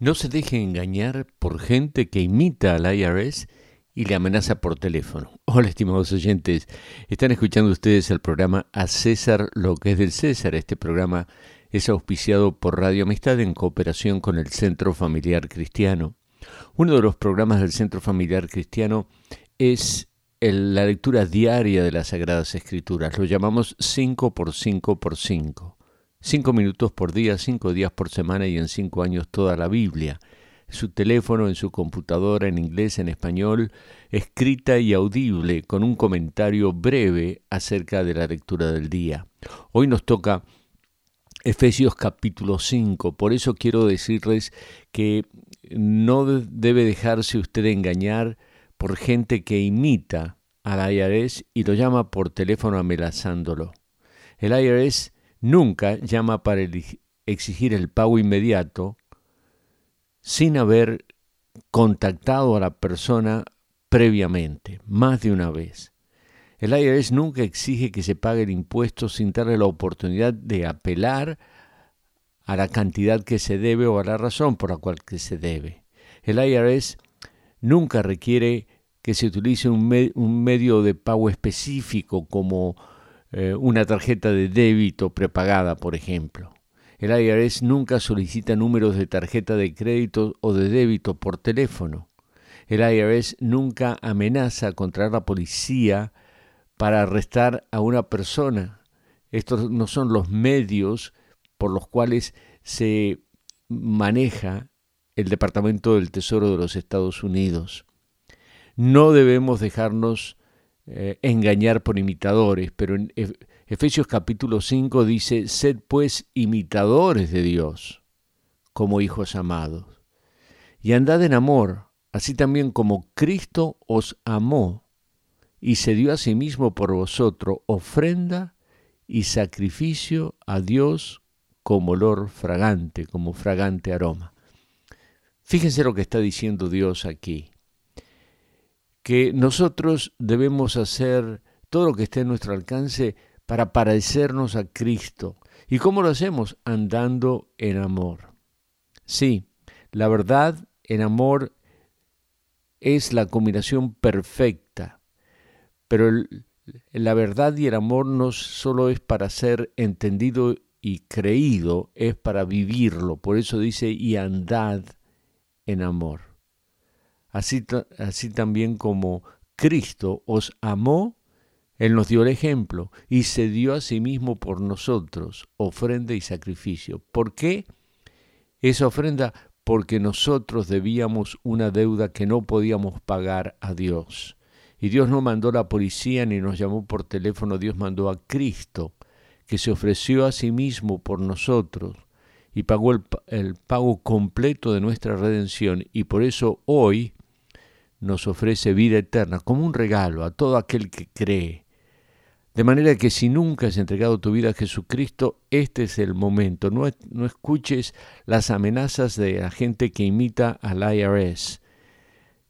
No se deje engañar por gente que imita al IRS y le amenaza por teléfono. Hola, estimados oyentes. Están escuchando ustedes el programa A César lo que es del César. Este programa es auspiciado por Radio Amistad en cooperación con el Centro Familiar Cristiano. Uno de los programas del Centro Familiar Cristiano es la lectura diaria de las Sagradas Escrituras. Lo llamamos 5 por 5 por 5. Cinco minutos por día, cinco días por semana y en cinco años toda la Biblia. Su teléfono, en su computadora, en inglés, en español, escrita y audible, con un comentario breve acerca de la lectura del día. Hoy nos toca Efesios capítulo 5, por eso quiero decirles que no debe dejarse usted engañar por gente que imita al IRS y lo llama por teléfono amenazándolo. El IRS nunca llama para exigir el pago inmediato sin haber contactado a la persona previamente, más de una vez. El IRS nunca exige que se pague el impuesto sin darle la oportunidad de apelar a la cantidad que se debe o a la razón por la cual se debe. El IRS nunca requiere que se utilice un, un medio de pago específico como eh, una tarjeta de débito prepagada, por ejemplo. El IRS nunca solicita números de tarjeta de crédito o de débito por teléfono. El IRS nunca amenaza contra la policía para arrestar a una persona. Estos no son los medios por los cuales se maneja el Departamento del Tesoro de los Estados Unidos. No debemos dejarnos eh, engañar por imitadores, pero en Efesios capítulo 5 dice, sed pues imitadores de Dios como hijos amados, y andad en amor, así también como Cristo os amó y se dio a sí mismo por vosotros ofrenda y sacrificio a Dios como olor fragante, como fragante aroma. Fíjense lo que está diciendo Dios aquí que nosotros debemos hacer todo lo que esté en nuestro alcance para parecernos a Cristo. ¿Y cómo lo hacemos? Andando en amor. Sí, la verdad en amor es la combinación perfecta, pero la verdad y el amor no solo es para ser entendido y creído, es para vivirlo. Por eso dice, y andad en amor así, así también como Cristo os amó, Él nos dio el ejemplo y se dio a sí mismo por nosotros, ofrenda y sacrificio. ¿Por qué esa ofrenda? Porque nosotros debíamos una deuda que no podíamos pagar a Dios. Y Dios no mandó la policía ni nos llamó por teléfono, Dios mandó a Cristo, que se ofreció a sí mismo por nosotros y pagó el, el pago completo de nuestra redención. Y por eso hoy nos ofrece vida eterna como un regalo a todo aquel que cree. De manera que si nunca has entregado tu vida a Jesucristo, este es el momento. No, no escuches las amenazas de la gente que imita al IRS.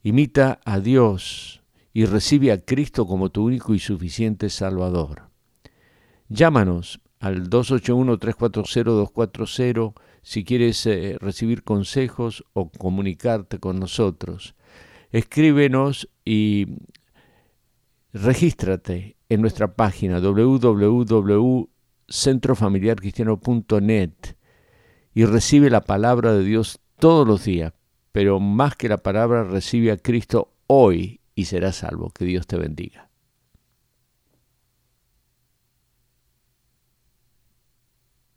Imita a Dios y recibe a Cristo como tu único y suficiente Salvador. Llámanos al 281-340-240 si quieres eh, recibir consejos o comunicarte con nosotros escríbenos y regístrate en nuestra página www.centrofamiliarcristiano.net y recibe la palabra de Dios todos los días, pero más que la palabra recibe a Cristo hoy y serás salvo. Que Dios te bendiga.